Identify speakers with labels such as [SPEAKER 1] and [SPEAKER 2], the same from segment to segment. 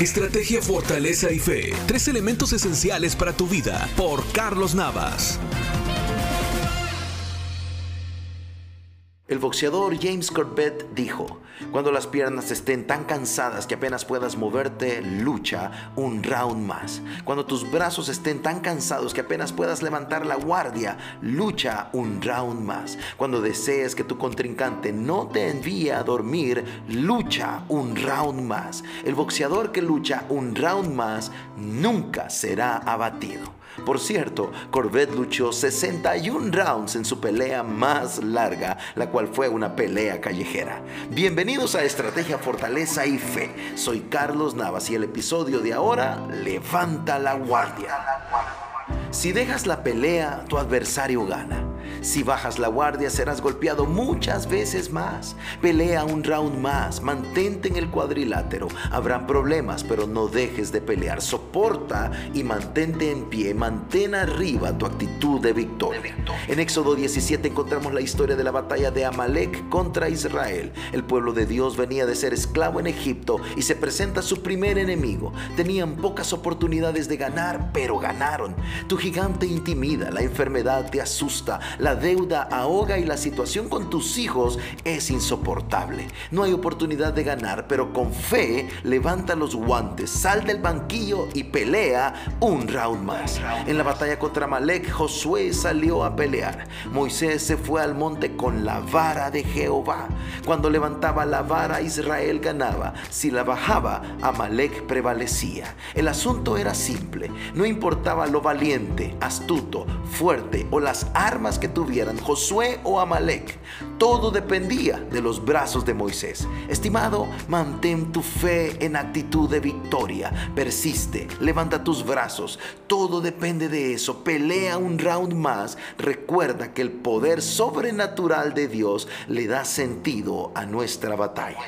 [SPEAKER 1] Estrategia, fortaleza y fe. Tres elementos esenciales para tu vida. Por Carlos Navas.
[SPEAKER 2] El boxeador James Corbett dijo, cuando las piernas estén tan cansadas que apenas puedas moverte, lucha un round más. Cuando tus brazos estén tan cansados que apenas puedas levantar la guardia, lucha un round más. Cuando desees que tu contrincante no te envíe a dormir, lucha un round más. El boxeador que lucha un round más nunca será abatido. Por cierto, Corbett luchó 61 rounds en su pelea más larga, la cual fue una pelea callejera. Bienvenidos a Estrategia, Fortaleza y Fe. Soy Carlos Navas y el episodio de ahora, Levanta la guardia. Si dejas la pelea, tu adversario gana. Si bajas la guardia serás golpeado muchas veces más. Pelea un round más, mantente en el cuadrilátero. Habrán problemas, pero no dejes de pelear. Soporta y mantente en pie. Mantén arriba tu actitud de victoria. En Éxodo 17 encontramos la historia de la batalla de Amalek contra Israel. El pueblo de Dios venía de ser esclavo en Egipto y se presenta su primer enemigo. Tenían pocas oportunidades de ganar, pero ganaron. Tu gigante intimida, la enfermedad te asusta, la deuda ahoga y la situación con tus hijos es insoportable. No hay oportunidad de ganar, pero con fe levanta los guantes, sal del banquillo y pelea un round más. En la batalla contra Malek, Josué salió a pelear. Moisés se fue al monte con la vara de Jehová. Cuando levantaba la vara, Israel ganaba. Si la bajaba, Amalek prevalecía. El asunto era simple. No importaba lo valiente, astuto, fuerte o las armas que tuvieran Josué o Amalek. Todo dependía de los brazos de Moisés. Estimado, mantén tu fe en actitud de victoria. Persiste, levanta tus brazos. Todo depende de eso. Pelea un round más. Recuerda que el poder sobrenatural de Dios le da sentido a nuestra batalla.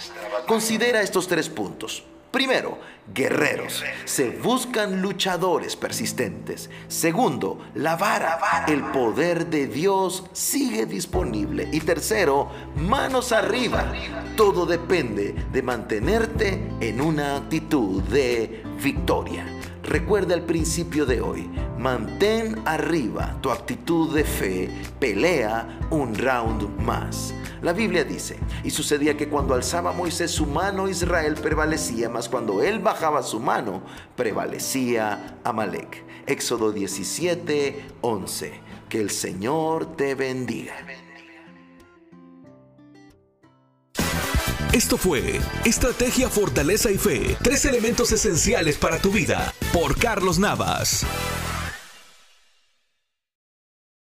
[SPEAKER 2] Considera estos tres puntos. Primero, guerreros. Se buscan luchadores persistentes. Segundo, la vara. El poder de Dios sigue disponible. Y tercero, manos arriba. Todo depende de mantenerte en una actitud de victoria. Recuerda el principio de hoy. Mantén arriba tu actitud de fe. Pelea un round más. La Biblia dice, y sucedía que cuando alzaba Moisés su mano Israel prevalecía, mas cuando él bajaba su mano prevalecía Amalek. Éxodo 17, 11. Que el Señor te bendiga.
[SPEAKER 1] Esto fue Estrategia, Fortaleza y Fe, tres elementos esenciales para tu vida, por Carlos Navas.